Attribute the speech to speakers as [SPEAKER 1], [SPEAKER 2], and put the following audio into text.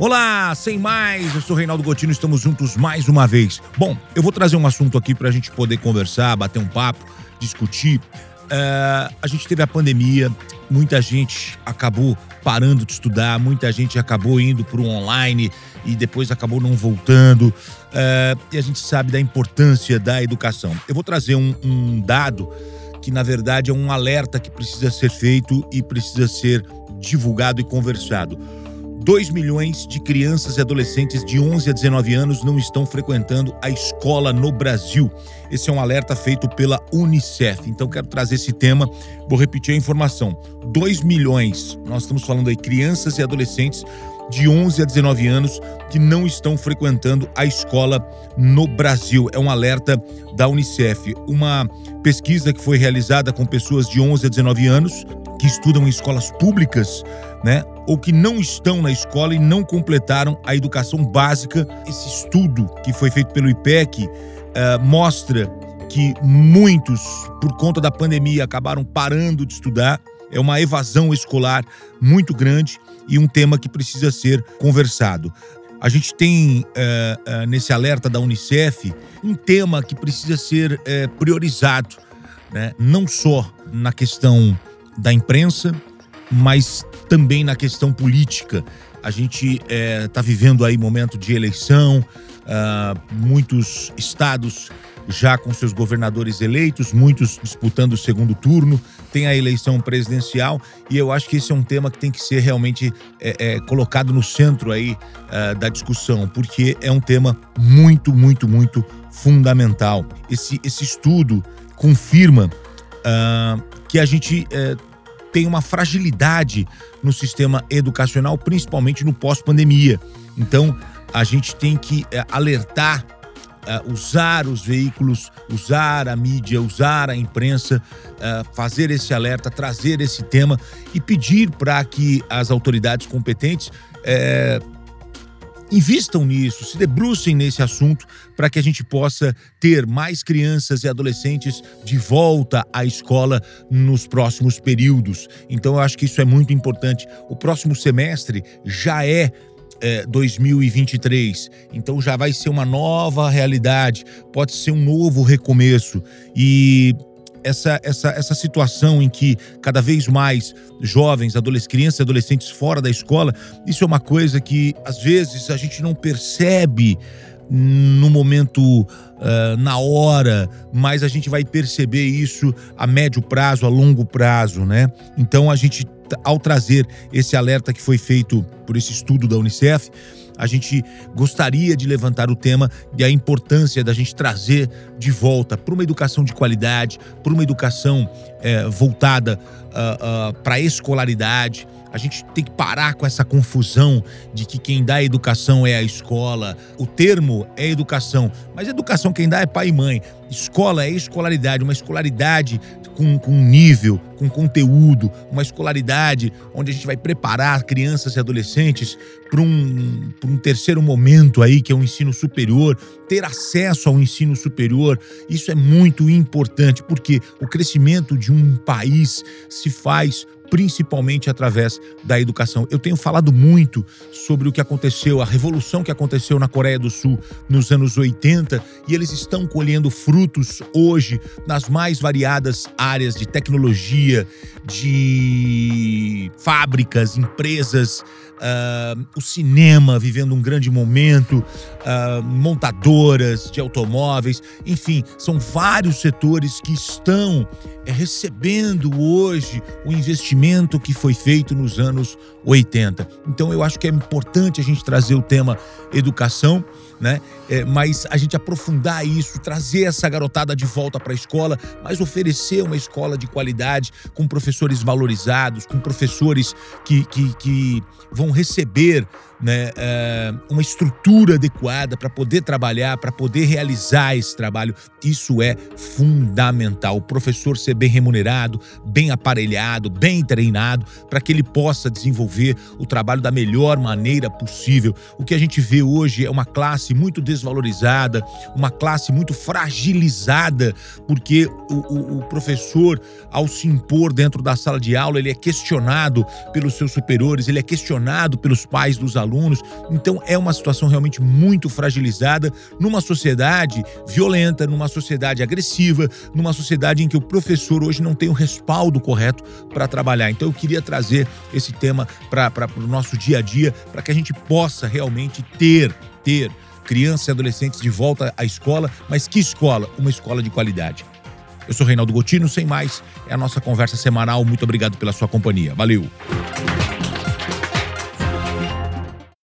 [SPEAKER 1] Olá, sem mais, eu sou Reinaldo Gotino, estamos juntos mais uma vez. Bom, eu vou trazer um assunto aqui para a gente poder conversar, bater um papo, discutir. Uh, a gente teve a pandemia, muita gente acabou parando de estudar, muita gente acabou indo para o online e depois acabou não voltando. Uh, e a gente sabe da importância da educação. Eu vou trazer um, um dado que, na verdade, é um alerta que precisa ser feito e precisa ser divulgado e conversado. 2 milhões de crianças e adolescentes de 11 a 19 anos não estão frequentando a escola no Brasil. Esse é um alerta feito pela Unicef. Então, quero trazer esse tema. Vou repetir a informação: 2 milhões, nós estamos falando aí, crianças e adolescentes de 11 a 19 anos que não estão frequentando a escola no Brasil. É um alerta da Unicef. Uma pesquisa que foi realizada com pessoas de 11 a 19 anos que estudam em escolas públicas, né? Ou que não estão na escola e não completaram a educação básica. Esse estudo que foi feito pelo IPEC uh, mostra que muitos, por conta da pandemia, acabaram parando de estudar. É uma evasão escolar muito grande e um tema que precisa ser conversado. A gente tem uh, uh, nesse alerta da Unicef um tema que precisa ser priorizado, né? não só na questão da imprensa, mas também na questão política. A gente está é, tá vivendo aí momento de eleição, uh, muitos estados já com seus governadores eleitos, muitos disputando o segundo turno, tem a eleição presidencial e eu acho que esse é um tema que tem que ser realmente é, é, colocado no centro aí uh, da discussão, porque é um tema muito, muito, muito fundamental. Esse, esse estudo confirma uh, que a gente uh, tem uma fragilidade no sistema educacional, principalmente no pós-pandemia. Então, a gente tem que é, alertar, é, usar os veículos, usar a mídia, usar a imprensa, é, fazer esse alerta, trazer esse tema e pedir para que as autoridades competentes Invistam nisso, se debrucem nesse assunto para que a gente possa ter mais crianças e adolescentes de volta à escola nos próximos períodos. Então, eu acho que isso é muito importante. O próximo semestre já é é, 2023. Então já vai ser uma nova realidade, pode ser um novo recomeço. E essa, essa, essa situação em que cada vez mais jovens, adolescentes, crianças e adolescentes fora da escola, isso é uma coisa que às vezes a gente não percebe no momento, uh, na hora, mas a gente vai perceber isso a médio prazo, a longo prazo, né? Então a gente, ao trazer esse alerta que foi feito por esse estudo da Unicef, a gente gostaria de levantar o tema e a importância da gente trazer de volta para uma educação de qualidade, para uma educação é, voltada uh, uh, para a escolaridade. A gente tem que parar com essa confusão de que quem dá educação é a escola. O termo é educação, mas educação quem dá é pai e mãe. Escola é escolaridade, uma escolaridade com, com nível, com conteúdo, uma escolaridade onde a gente vai preparar crianças e adolescentes para um, um terceiro momento aí, que é o ensino superior, ter acesso ao ensino superior. Isso é muito importante, porque o crescimento de um país se faz principalmente através da educação. Eu tenho falado muito sobre o que aconteceu, a revolução que aconteceu na Coreia do Sul nos anos 80 e eles estão colhendo frutos hoje nas mais variadas áreas de tecnologia, de fábricas, empresas, uh, o cinema vivendo um grande momento, uh, montadoras de automóveis, enfim, são vários setores que estão é, recebendo hoje o investimento que foi feito nos anos 80. Então eu acho que é importante a gente trazer o tema educação né? É, mas a gente aprofundar isso, trazer essa garotada de volta para a escola, mas oferecer uma escola de qualidade, com professores valorizados, com professores que, que, que vão receber né, é, uma estrutura adequada para poder trabalhar, para poder realizar esse trabalho. Isso é fundamental. O professor ser bem remunerado, bem aparelhado, bem treinado, para que ele possa desenvolver o trabalho da melhor maneira possível. O que a gente vê hoje é uma classe muito desvalorizada, uma classe muito fragilizada, porque o, o, o professor, ao se impor dentro da sala de aula, ele é questionado pelos seus superiores, ele é questionado pelos pais dos alunos. Então é uma situação realmente muito fragilizada numa sociedade violenta, numa sociedade agressiva, numa sociedade em que o professor hoje não tem o respaldo correto para trabalhar. Então eu queria trazer esse tema para o nosso dia a dia, para que a gente possa realmente ter, ter crianças e adolescentes de volta à escola, mas que escola? Uma escola de qualidade. Eu sou Reinaldo Gotino, sem mais, é a nossa conversa semanal. Muito obrigado pela sua companhia. Valeu!